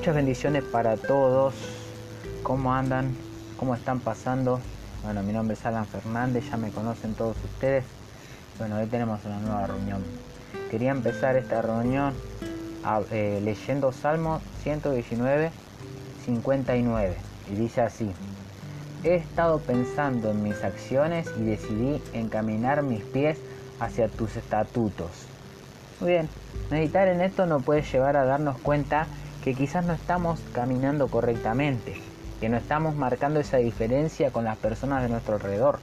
Muchas bendiciones para todos. ¿Cómo andan? ¿Cómo están pasando? Bueno, mi nombre es Alan Fernández, ya me conocen todos ustedes. Bueno, hoy tenemos una nueva reunión. Quería empezar esta reunión eh, leyendo Salmo 119, 59. Y dice así. He estado pensando en mis acciones y decidí encaminar mis pies hacia tus estatutos. Muy bien, meditar en esto nos puede llevar a darnos cuenta que quizás no estamos caminando correctamente, que no estamos marcando esa diferencia con las personas de nuestro alrededor.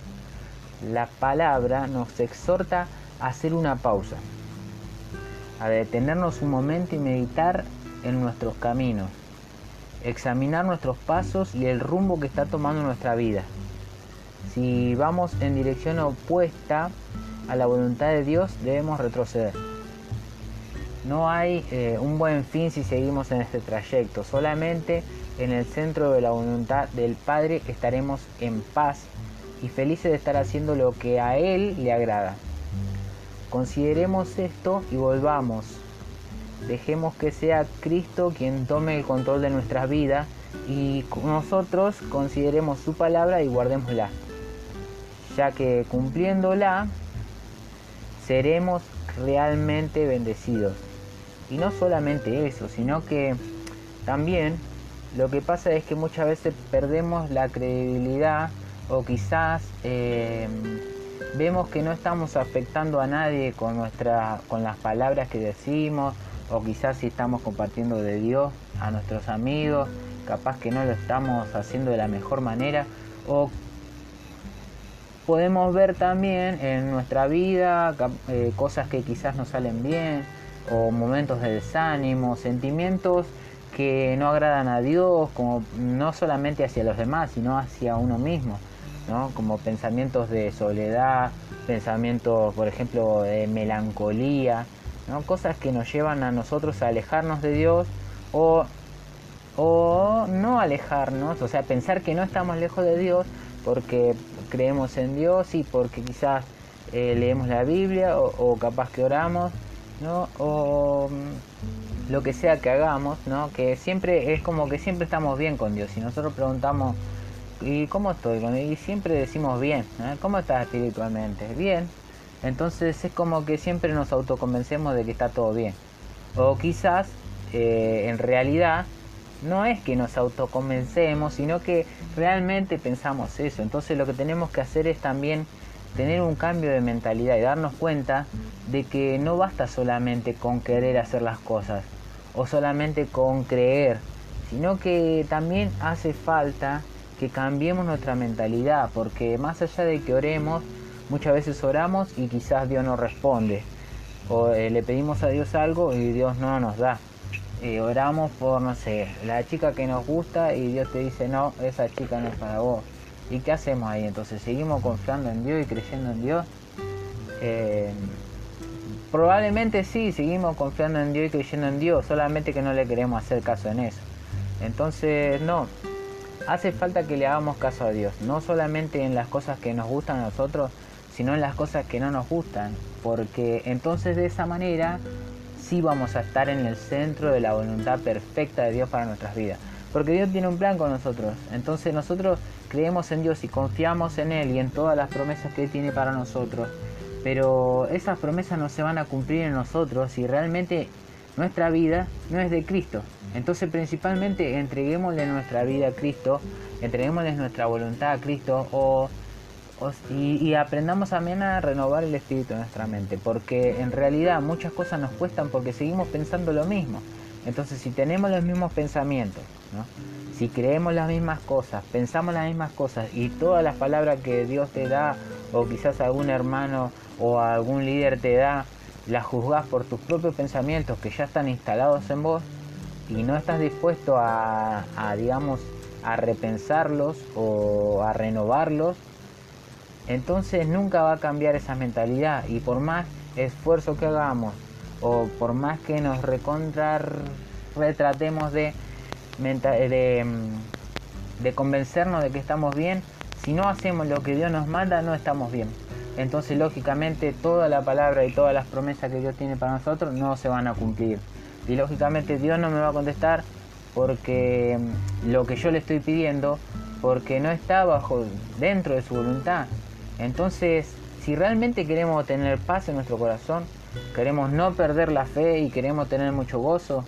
La palabra nos exhorta a hacer una pausa, a detenernos un momento y meditar en nuestros caminos, examinar nuestros pasos y el rumbo que está tomando nuestra vida. Si vamos en dirección opuesta a la voluntad de Dios, debemos retroceder. No hay eh, un buen fin si seguimos en este trayecto. Solamente en el centro de la voluntad del Padre estaremos en paz y felices de estar haciendo lo que a Él le agrada. Consideremos esto y volvamos. Dejemos que sea Cristo quien tome el control de nuestras vidas y nosotros consideremos su palabra y guardémosla, ya que cumpliéndola seremos realmente bendecidos. Y no solamente eso, sino que también lo que pasa es que muchas veces perdemos la credibilidad o quizás eh, vemos que no estamos afectando a nadie con, nuestra, con las palabras que decimos o quizás si estamos compartiendo de Dios a nuestros amigos, capaz que no lo estamos haciendo de la mejor manera. O podemos ver también en nuestra vida eh, cosas que quizás no salen bien o momentos de desánimo, sentimientos que no agradan a Dios, como no solamente hacia los demás, sino hacia uno mismo, ¿no? como pensamientos de soledad, pensamientos, por ejemplo, de melancolía, ¿no? cosas que nos llevan a nosotros a alejarnos de Dios o, o no alejarnos, o sea, pensar que no estamos lejos de Dios porque creemos en Dios y porque quizás eh, leemos la Biblia o capaz que oramos ¿no? O mm, lo que sea que hagamos, ¿no? Que siempre es como que siempre estamos bien con Dios. Y nosotros preguntamos, ¿y cómo estoy? Y siempre decimos bien, ¿cómo estás espiritualmente? Bien. Entonces es como que siempre nos autoconvencemos de que está todo bien. O quizás eh, en realidad no es que nos autoconvencemos, sino que realmente pensamos eso. Entonces lo que tenemos que hacer es también tener un cambio de mentalidad y darnos cuenta de que no basta solamente con querer hacer las cosas o solamente con creer, sino que también hace falta que cambiemos nuestra mentalidad, porque más allá de que oremos, muchas veces oramos y quizás Dios no responde, o eh, le pedimos a Dios algo y Dios no nos da. Eh, oramos por, no sé, la chica que nos gusta y Dios te dice, no, esa chica no es para vos. ¿Y qué hacemos ahí? Entonces, ¿seguimos confiando en Dios y creyendo en Dios? Eh, probablemente sí, seguimos confiando en Dios y creyendo en Dios, solamente que no le queremos hacer caso en eso. Entonces, no, hace falta que le hagamos caso a Dios, no solamente en las cosas que nos gustan a nosotros, sino en las cosas que no nos gustan, porque entonces de esa manera sí vamos a estar en el centro de la voluntad perfecta de Dios para nuestras vidas. Porque Dios tiene un plan con nosotros. Entonces nosotros creemos en Dios y confiamos en Él y en todas las promesas que Él tiene para nosotros. Pero esas promesas no se van a cumplir en nosotros si realmente nuestra vida no es de Cristo. Entonces principalmente entreguémosle nuestra vida a Cristo, entreguémosle nuestra voluntad a Cristo o, y, y, aprendamos también a renovar el espíritu de nuestra mente. Porque en realidad muchas cosas nos cuestan porque seguimos pensando lo mismo. Entonces si tenemos los mismos pensamientos, si creemos las mismas cosas, pensamos las mismas cosas y todas las palabras que Dios te da o quizás algún hermano o algún líder te da, las juzgas por tus propios pensamientos que ya están instalados en vos y no estás dispuesto a, digamos, a repensarlos o a renovarlos, entonces nunca va a cambiar esa mentalidad. Y por más esfuerzo que hagamos o por más que nos recontrar retratemos de, de, mm, de convencernos de que estamos bien, si no hacemos lo que Dios nos manda, no estamos bien. Entonces, lógicamente, toda la palabra y todas las promesas que Dios tiene para nosotros no se van a cumplir. Y lógicamente Dios no me va a contestar porque mm, lo que yo le estoy pidiendo, porque no está bajo dentro de su voluntad. Entonces, si realmente queremos tener paz en nuestro corazón, queremos no perder la fe y queremos tener mucho gozo,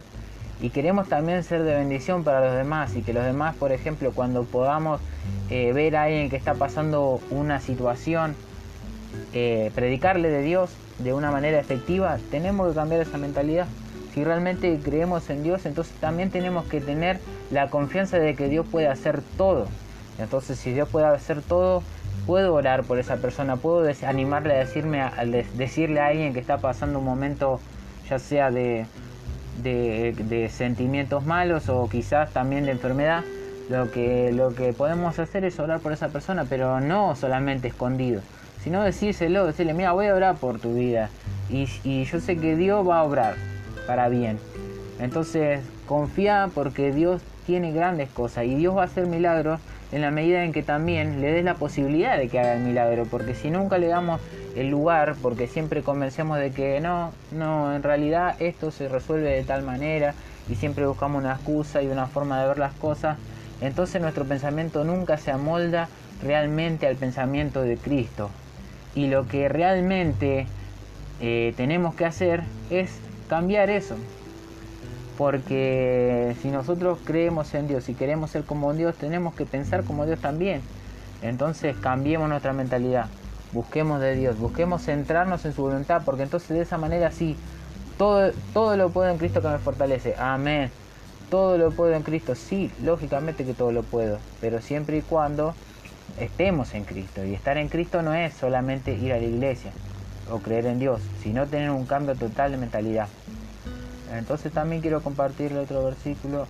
y queremos también ser de bendición para los demás y que los demás, por ejemplo, cuando podamos eh, ver a alguien que está pasando una situación, eh, predicarle de Dios de una manera efectiva, tenemos que cambiar esa mentalidad. Si realmente creemos en Dios, entonces también tenemos que tener la confianza de que Dios puede hacer todo. Entonces, si Dios puede hacer todo, puedo orar por esa persona, puedo animarle a decirme, a decirle a alguien que está pasando un momento, ya sea de, sentimientos malos o quizás también de enfermedad, lo que, lo que podemos hacer es orar por esa persona, pero no solamente escondido, sino decírselo, decirle, mira, voy a orar por tu vida y, y yo sé que Dios va a obrar para bien. Entonces confía porque Dios tiene grandes cosas y Dios va a hacer milagros en la medida en que también le des la posibilidad de que haga el milagro, porque si nunca le damos el lugar, porque siempre convencemos de que no, no, en realidad esto se resuelve de tal manera y siempre buscamos una excusa y una forma de ver las cosas, entonces nuestro pensamiento nunca se amolda realmente al pensamiento de Cristo. Y lo que realmente eh, tenemos que hacer es cambiar eso, porque si nosotros creemos en Dios y queremos ser como Dios, tenemos que pensar como Dios también. Entonces cambiemos nuestra mentalidad, busquemos de Dios, busquemos centrarnos en su voluntad, porque entonces de esa manera sí, todo, todo lo puedo en Cristo que me fortalece. Amén. Todo lo puedo en Cristo. Sí, lógicamente que todo lo puedo, pero siempre y cuando estemos en Cristo. Y estar en Cristo no es solamente ir a la iglesia o creer en Dios, sino tener un cambio total de mentalidad. Entonces también quiero compartirle otro versículo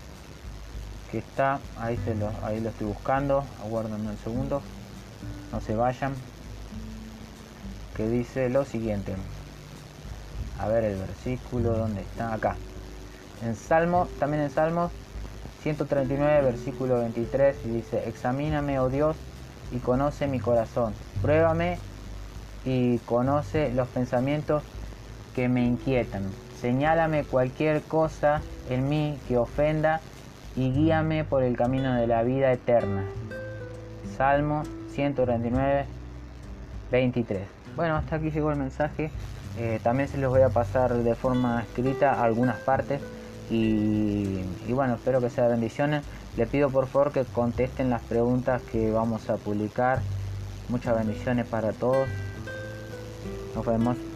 que está, ahí, se lo, ahí lo estoy buscando, aguárdenme un segundo, no se vayan, que dice lo siguiente. A ver el versículo, ¿dónde está? Acá. En Salmo, también en Salmos 139, versículo 23, y dice, examíname, oh Dios, y conoce mi corazón, pruébame y conoce los pensamientos que me inquietan Señálame cualquier cosa en mí que ofenda y guíame por el camino de la vida eterna. Salmo 139, 23. Bueno, hasta aquí llegó el mensaje. Eh, también se los voy a pasar de forma escrita algunas partes. Y, bueno, espero que sea bendiciones. Le pido por favor que contesten las preguntas que vamos a publicar. Muchas bendiciones para todos. Nos vemos.